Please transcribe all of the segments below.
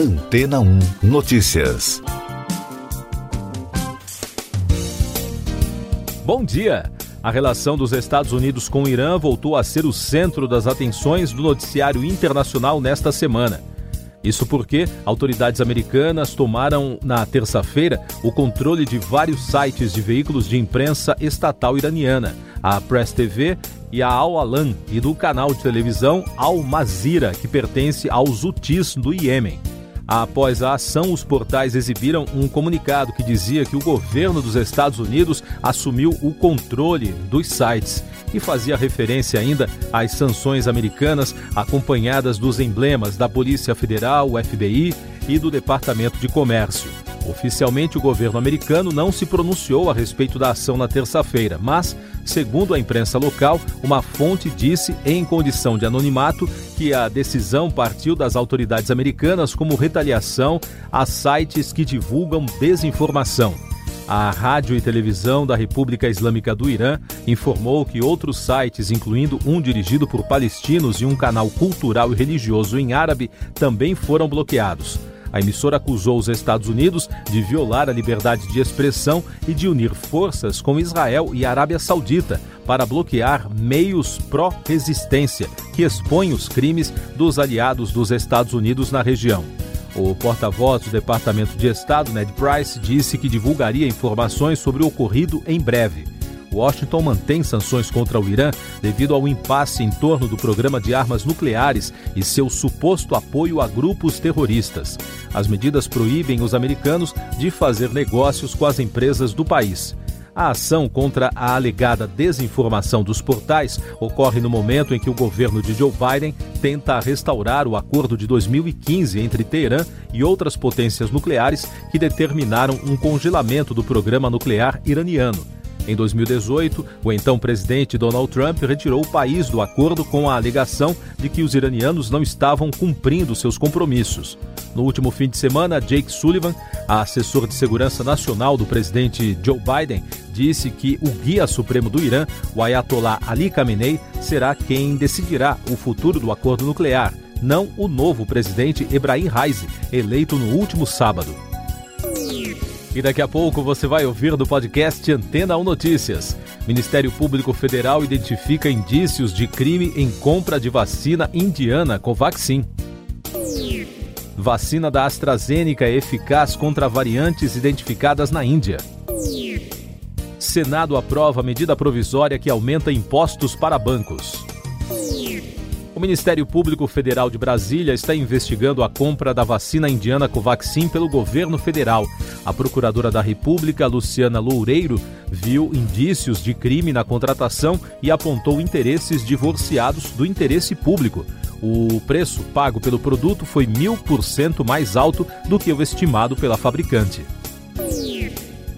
Antena 1 Notícias. Bom dia! A relação dos Estados Unidos com o Irã voltou a ser o centro das atenções do noticiário internacional nesta semana. Isso porque autoridades americanas tomaram na terça-feira o controle de vários sites de veículos de imprensa estatal iraniana, a Press TV e a Al Alam, e do canal de televisão Al Mazira, que pertence aos Houthis do Iêmen. Após a ação, os portais exibiram um comunicado que dizia que o governo dos Estados Unidos assumiu o controle dos sites e fazia referência ainda às sanções americanas acompanhadas dos emblemas da Polícia Federal, FBI e do Departamento de Comércio. Oficialmente, o governo americano não se pronunciou a respeito da ação na terça-feira, mas, segundo a imprensa local, uma fonte disse, em condição de anonimato, que a decisão partiu das autoridades americanas como retaliação a sites que divulgam desinformação. A rádio e televisão da República Islâmica do Irã informou que outros sites, incluindo um dirigido por palestinos e um canal cultural e religioso em árabe, também foram bloqueados. A emissora acusou os Estados Unidos de violar a liberdade de expressão e de unir forças com Israel e Arábia Saudita para bloquear meios pró-resistência que expõem os crimes dos aliados dos Estados Unidos na região. O porta-voz do Departamento de Estado, Ned Price, disse que divulgaria informações sobre o ocorrido em breve. Washington mantém sanções contra o Irã devido ao impasse em torno do programa de armas nucleares e seu suposto apoio a grupos terroristas. As medidas proíbem os americanos de fazer negócios com as empresas do país. A ação contra a alegada desinformação dos portais ocorre no momento em que o governo de Joe Biden tenta restaurar o acordo de 2015 entre Teherã e outras potências nucleares que determinaram um congelamento do programa nuclear iraniano. Em 2018, o então presidente Donald Trump retirou o país do acordo com a alegação de que os iranianos não estavam cumprindo seus compromissos. No último fim de semana, Jake Sullivan, assessor de segurança nacional do presidente Joe Biden, disse que o guia supremo do Irã, o Ayatollah Ali Khamenei, será quem decidirá o futuro do acordo nuclear, não o novo presidente Ebrahim Raisi, eleito no último sábado. E daqui a pouco você vai ouvir no podcast Antena 1 Notícias. Ministério Público Federal identifica indícios de crime em compra de vacina indiana Covaxin. Vacina da AstraZeneca é eficaz contra variantes identificadas na Índia. Senado aprova medida provisória que aumenta impostos para bancos. O Ministério Público Federal de Brasília está investigando a compra da vacina indiana Covaxin pelo governo federal. A procuradora da República, Luciana Loureiro, viu indícios de crime na contratação e apontou interesses divorciados do interesse público. O preço pago pelo produto foi mil por cento mais alto do que o estimado pela fabricante.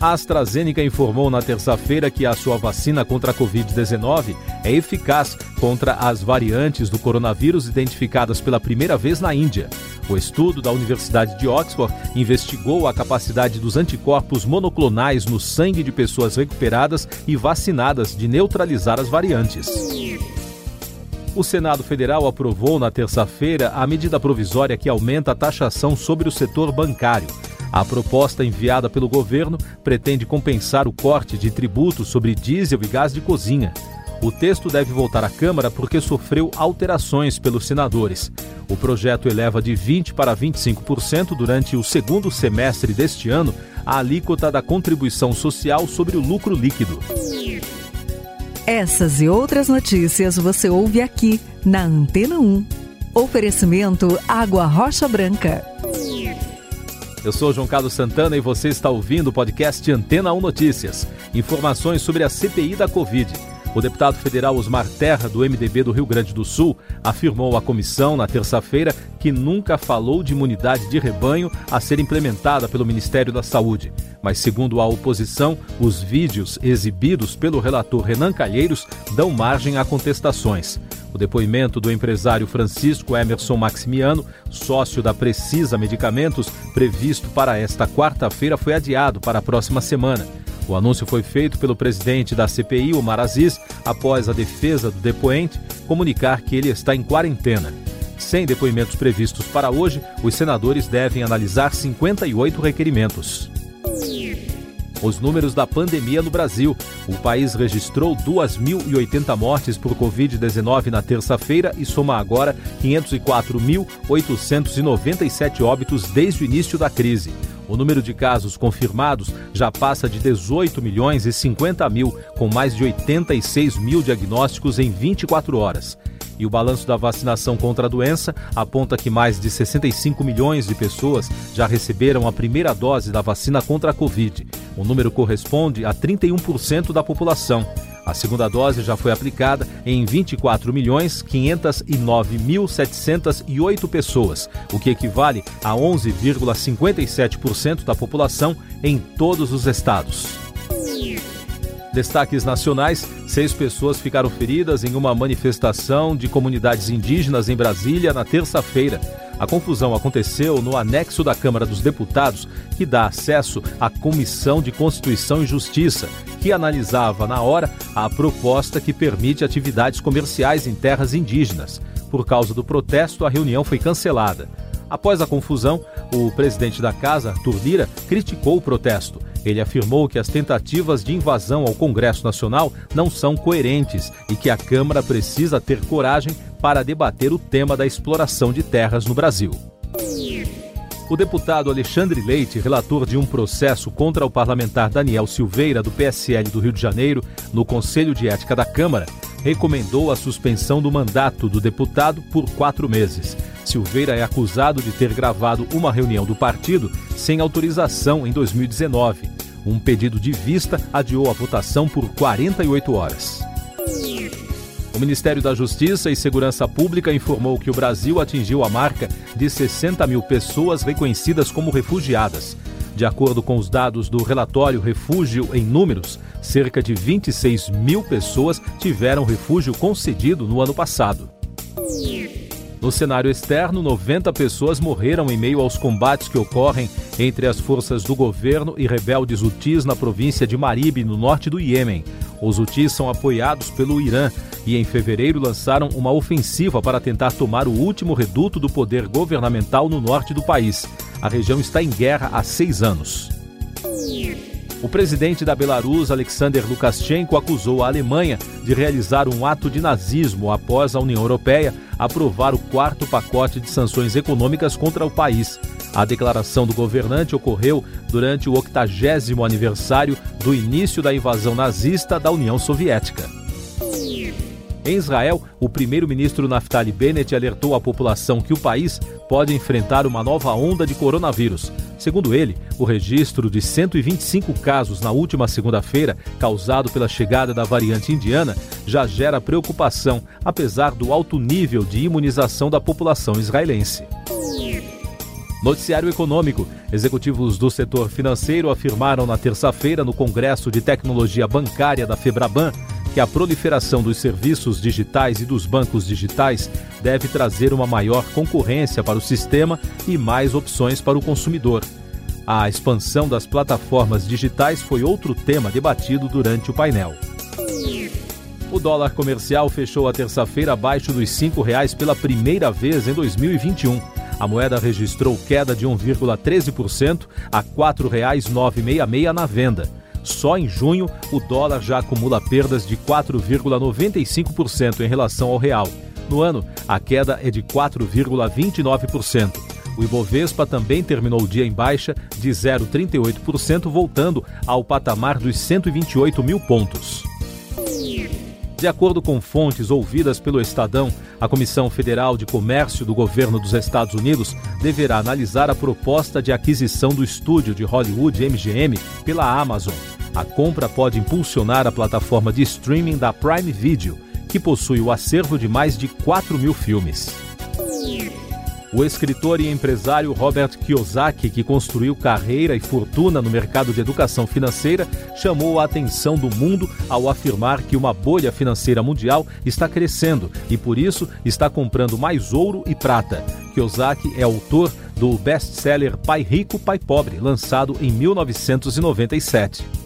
A AstraZeneca informou na terça-feira que a sua vacina contra a Covid-19 é eficaz contra as variantes do coronavírus identificadas pela primeira vez na Índia. O estudo da Universidade de Oxford investigou a capacidade dos anticorpos monoclonais no sangue de pessoas recuperadas e vacinadas de neutralizar as variantes. O Senado Federal aprovou na terça-feira a medida provisória que aumenta a taxação sobre o setor bancário. A proposta enviada pelo governo pretende compensar o corte de tributos sobre diesel e gás de cozinha. O texto deve voltar à Câmara porque sofreu alterações pelos senadores. O projeto eleva de 20% para 25% durante o segundo semestre deste ano a alíquota da contribuição social sobre o lucro líquido. Essas e outras notícias você ouve aqui na Antena 1. Oferecimento Água Rocha Branca. Eu sou João Carlos Santana e você está ouvindo o podcast Antena 1 Notícias. Informações sobre a CPI da Covid. O deputado federal Osmar Terra, do MDB do Rio Grande do Sul, afirmou à comissão na terça-feira que nunca falou de imunidade de rebanho a ser implementada pelo Ministério da Saúde. Mas, segundo a oposição, os vídeos exibidos pelo relator Renan Calheiros dão margem a contestações. O depoimento do empresário Francisco Emerson Maximiano, sócio da Precisa Medicamentos, previsto para esta quarta-feira, foi adiado para a próxima semana. O anúncio foi feito pelo presidente da CPI, Omar Aziz, após a defesa do depoente comunicar que ele está em quarentena. Sem depoimentos previstos para hoje, os senadores devem analisar 58 requerimentos. Os números da pandemia no Brasil. O país registrou 2.080 mortes por Covid-19 na terça-feira e soma agora 504.897 óbitos desde o início da crise. O número de casos confirmados já passa de 18 milhões e 50 mil, com mais de 86 mil diagnósticos em 24 horas. E o balanço da vacinação contra a doença aponta que mais de 65 milhões de pessoas já receberam a primeira dose da vacina contra a Covid. O número corresponde a 31% da população. A segunda dose já foi aplicada em 24 milhões 509 mil 708 pessoas, o que equivale a 11,57% da população em todos os estados. Destaques nacionais: seis pessoas ficaram feridas em uma manifestação de comunidades indígenas em Brasília na terça-feira. A confusão aconteceu no anexo da Câmara dos Deputados, que dá acesso à Comissão de Constituição e Justiça, que analisava na hora a proposta que permite atividades comerciais em terras indígenas. Por causa do protesto, a reunião foi cancelada. Após a confusão, o presidente da casa, Arthur criticou o protesto. Ele afirmou que as tentativas de invasão ao Congresso Nacional não são coerentes e que a Câmara precisa ter coragem para debater o tema da exploração de terras no Brasil. O deputado Alexandre Leite, relator de um processo contra o parlamentar Daniel Silveira, do PSL do Rio de Janeiro, no Conselho de Ética da Câmara, recomendou a suspensão do mandato do deputado por quatro meses. Silveira é acusado de ter gravado uma reunião do partido sem autorização em 2019. Um pedido de vista adiou a votação por 48 horas. O Ministério da Justiça e Segurança Pública informou que o Brasil atingiu a marca de 60 mil pessoas reconhecidas como refugiadas. De acordo com os dados do relatório Refúgio em Números, cerca de 26 mil pessoas tiveram refúgio concedido no ano passado. No cenário externo, 90 pessoas morreram em meio aos combates que ocorrem entre as forças do governo e rebeldes hutis na província de Marib, no norte do Iêmen. Os hutis são apoiados pelo Irã e em fevereiro lançaram uma ofensiva para tentar tomar o último reduto do poder governamental no norte do país. A região está em guerra há seis anos. O presidente da Belarus, Alexander Lukashenko, acusou a Alemanha de realizar um ato de nazismo após a União Europeia aprovar o quarto pacote de sanções econômicas contra o país. A declaração do governante ocorreu durante o 80 aniversário do início da invasão nazista da União Soviética. Em Israel, o primeiro-ministro Naftali Bennett alertou a população que o país pode enfrentar uma nova onda de coronavírus. Segundo ele, o registro de 125 casos na última segunda-feira, causado pela chegada da variante indiana, já gera preocupação, apesar do alto nível de imunização da população israelense. Noticiário Econômico. Executivos do setor financeiro afirmaram na terça-feira no Congresso de Tecnologia Bancária da Febraban que a proliferação dos serviços digitais e dos bancos digitais deve trazer uma maior concorrência para o sistema e mais opções para o consumidor. A expansão das plataformas digitais foi outro tema debatido durante o painel. O dólar comercial fechou a terça-feira abaixo dos R$ 5,00 pela primeira vez em 2021. A moeda registrou queda de 1,13% a R$ 4,966 na venda. Só em junho, o dólar já acumula perdas de 4,95% em relação ao real. No ano, a queda é de 4,29%. O Ibovespa também terminou o dia em baixa de 0,38%, voltando ao patamar dos 128 mil pontos. De acordo com fontes ouvidas pelo Estadão, a Comissão Federal de Comércio do governo dos Estados Unidos deverá analisar a proposta de aquisição do estúdio de Hollywood MGM pela Amazon. A compra pode impulsionar a plataforma de streaming da Prime Video, que possui o acervo de mais de 4 mil filmes. O escritor e empresário Robert Kiyosaki, que construiu carreira e fortuna no mercado de educação financeira, chamou a atenção do mundo ao afirmar que uma bolha financeira mundial está crescendo e, por isso, está comprando mais ouro e prata. Kiyosaki é autor do best-seller Pai Rico, Pai Pobre, lançado em 1997.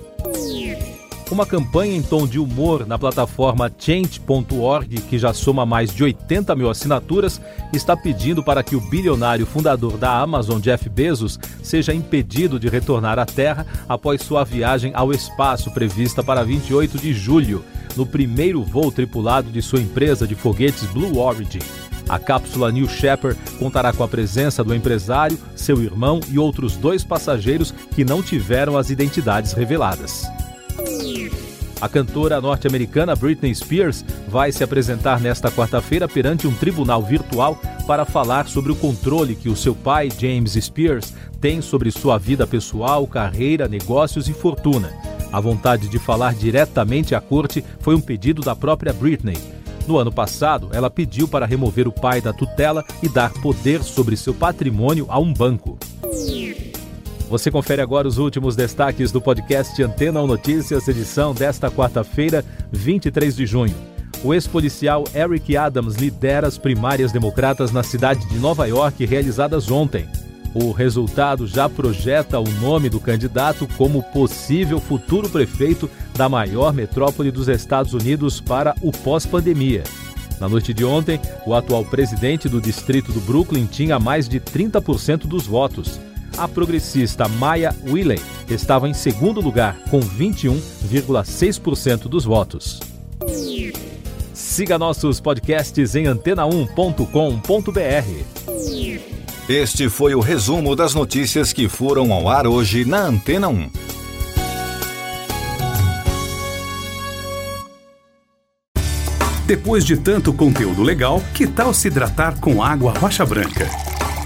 Uma campanha em tom de humor na plataforma Change.org, que já soma mais de 80 mil assinaturas, está pedindo para que o bilionário fundador da Amazon, Jeff Bezos, seja impedido de retornar à Terra após sua viagem ao espaço prevista para 28 de julho, no primeiro voo tripulado de sua empresa de foguetes Blue Origin. A cápsula New Shepard contará com a presença do empresário, seu irmão e outros dois passageiros que não tiveram as identidades reveladas. A cantora norte-americana Britney Spears vai se apresentar nesta quarta-feira perante um tribunal virtual para falar sobre o controle que o seu pai, James Spears, tem sobre sua vida pessoal, carreira, negócios e fortuna. A vontade de falar diretamente à corte foi um pedido da própria Britney. No ano passado, ela pediu para remover o pai da tutela e dar poder sobre seu patrimônio a um banco. Você confere agora os últimos destaques do podcast Antena 1 Notícias, edição desta quarta-feira, 23 de junho. O ex-policial Eric Adams lidera as primárias democratas na cidade de Nova York realizadas ontem. O resultado já projeta o nome do candidato como possível futuro prefeito da maior metrópole dos Estados Unidos para o pós-pandemia. Na noite de ontem, o atual presidente do distrito do Brooklyn tinha mais de 30% dos votos a progressista Maya Willey estava em segundo lugar, com 21,6% dos votos. Siga nossos podcasts em antena1.com.br. Este foi o resumo das notícias que foram ao ar hoje na Antena 1. Depois de tanto conteúdo legal, que tal se hidratar com água rocha branca?